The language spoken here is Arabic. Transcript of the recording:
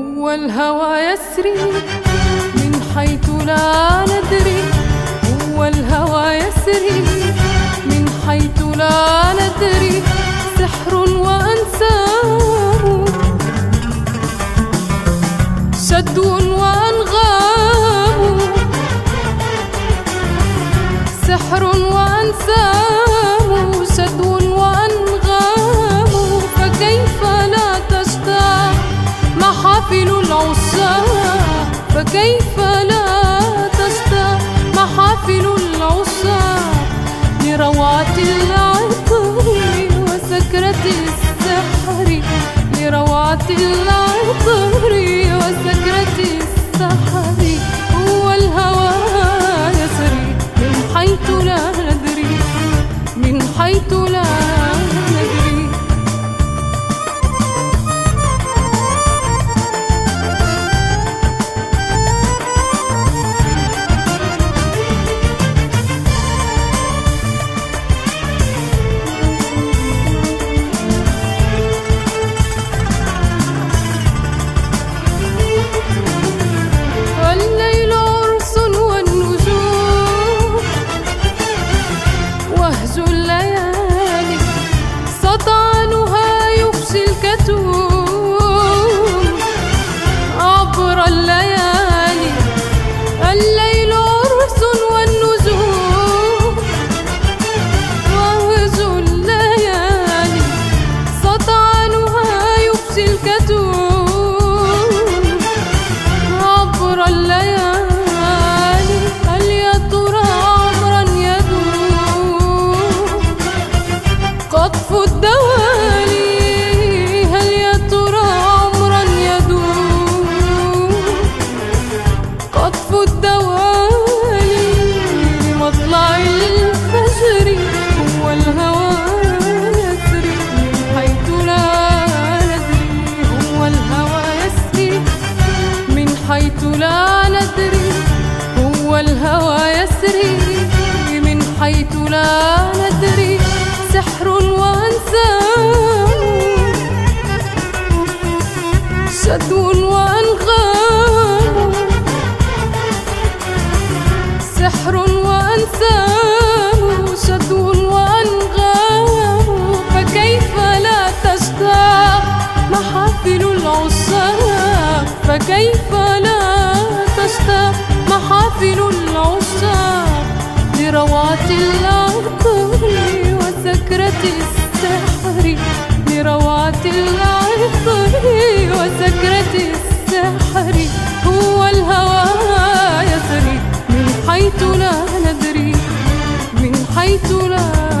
الهوى يسري. من حيث لا ندري هو الهوى يسري. من حيث لا ندري سحر وأنسام شدو وأنغام. سحر وأنسام شدو العشاق فكيف لا تشتاق محافل العشاق لروعة العطر وسكرة السحر لروعة العطر وسكرة السحر هو الهوى يسري من حيث لا ندري من حيث لا ندري لا ندري سحر وأنسام شدو وأنغام. سحر وأنسام شدو وأنغام. فكيف لا تشتاق محافل العشاق فكيف لا تشتاق محافل العشاق السحر لروعة العطر وسكرة السحر. هو الهوى يسري من حيث لا ندري من حيث لا